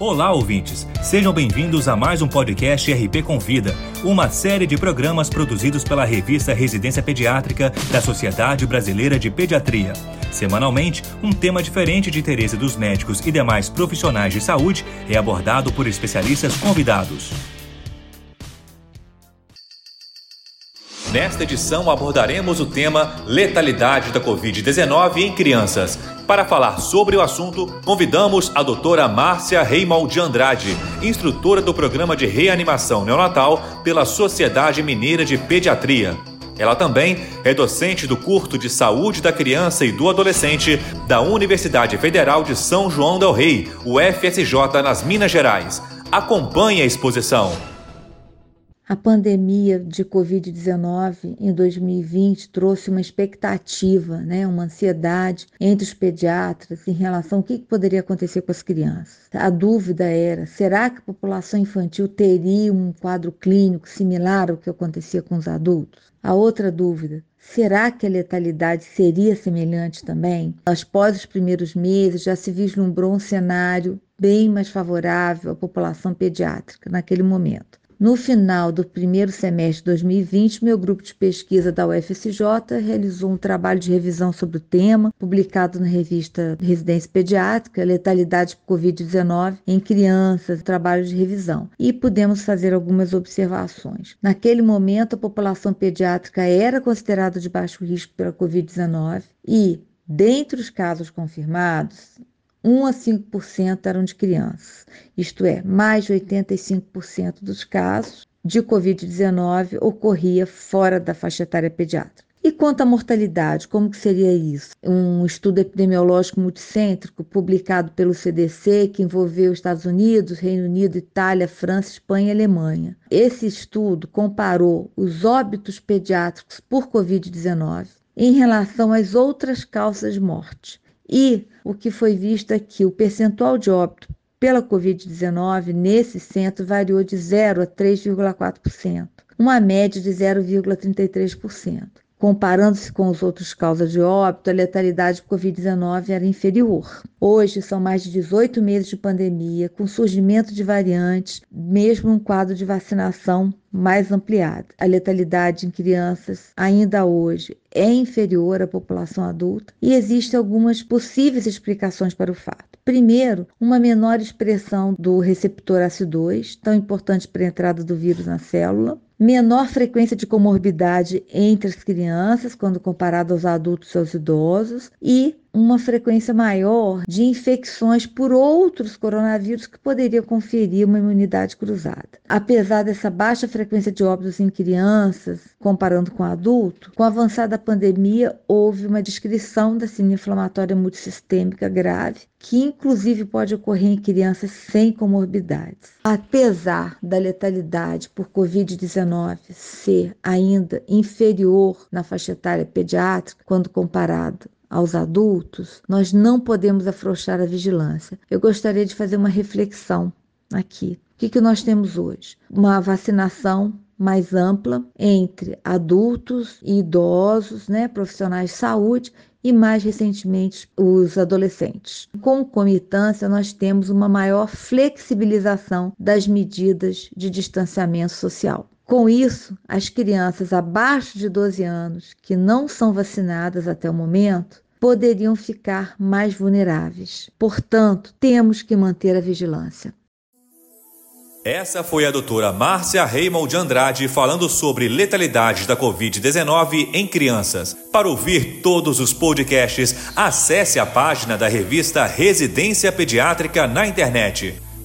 Olá, ouvintes! Sejam bem-vindos a mais um podcast RP Convida, uma série de programas produzidos pela revista Residência Pediátrica da Sociedade Brasileira de Pediatria. Semanalmente, um tema diferente de interesse dos médicos e demais profissionais de saúde é abordado por especialistas convidados. Nesta edição abordaremos o tema Letalidade da Covid-19 em crianças. Para falar sobre o assunto, convidamos a doutora Márcia Reimal de Andrade, instrutora do programa de reanimação neonatal pela Sociedade Mineira de Pediatria. Ela também é docente do curso de Saúde da Criança e do Adolescente da Universidade Federal de São João del Rei, o FSJ, nas Minas Gerais. Acompanhe a exposição. A pandemia de Covid-19 em 2020 trouxe uma expectativa, né, uma ansiedade entre os pediatras em relação ao que poderia acontecer com as crianças. A dúvida era: será que a população infantil teria um quadro clínico similar ao que acontecia com os adultos? A outra dúvida: Será que a letalidade seria semelhante também? Após os primeiros meses, já se vislumbrou um cenário bem mais favorável à população pediátrica naquele momento. No final do primeiro semestre de 2020, meu grupo de pesquisa da UFSJ realizou um trabalho de revisão sobre o tema, publicado na revista Residência Pediátrica, Letalidade por Covid-19 em Crianças, trabalho de revisão. E pudemos fazer algumas observações. Naquele momento, a população pediátrica era considerada de baixo risco pela Covid-19 e, dentre os casos confirmados, 1 a 5% eram de crianças, isto é, mais de 85% dos casos de Covid-19 ocorria fora da faixa etária pediátrica. E quanto à mortalidade, como que seria isso? Um estudo epidemiológico multicêntrico publicado pelo CDC que envolveu Estados Unidos, Reino Unido, Itália, França, Espanha e Alemanha. Esse estudo comparou os óbitos pediátricos por Covid-19 em relação às outras causas de morte e o que foi visto aqui, o percentual de óbito pela Covid-19 nesse centro variou de 0 a 3,4%, uma média de 0,33%. Comparando-se com os outros causas de óbito, a letalidade por Covid-19 era inferior. Hoje são mais de 18 meses de pandemia, com surgimento de variantes, mesmo um quadro de vacinação mais ampliado. A letalidade em crianças, ainda hoje, é inferior à população adulta e existem algumas possíveis explicações para o fato. Primeiro, uma menor expressão do receptor ACE2, tão importante para a entrada do vírus na célula menor frequência de comorbidade entre as crianças quando comparado aos adultos e aos idosos e uma frequência maior de infecções por outros coronavírus que poderiam conferir uma imunidade cruzada. Apesar dessa baixa frequência de óbitos em crianças, comparando com adulto, com a avançada pandemia houve uma descrição da síndrome inflamatória multissistêmica grave, que inclusive pode ocorrer em crianças sem comorbidades. Apesar da letalidade por COVID-19 ser ainda inferior na faixa etária pediátrica quando comparado aos adultos, nós não podemos afrouxar a vigilância. Eu gostaria de fazer uma reflexão aqui. O que, que nós temos hoje? Uma vacinação mais ampla entre adultos e idosos, né, profissionais de saúde e mais recentemente os adolescentes. Com comitância, nós temos uma maior flexibilização das medidas de distanciamento social. Com isso, as crianças abaixo de 12 anos que não são vacinadas até o momento poderiam ficar mais vulneráveis. Portanto, temos que manter a vigilância. Essa foi a doutora Márcia Reimond de Andrade falando sobre letalidade da Covid-19 em crianças. Para ouvir todos os podcasts, acesse a página da revista Residência Pediátrica na internet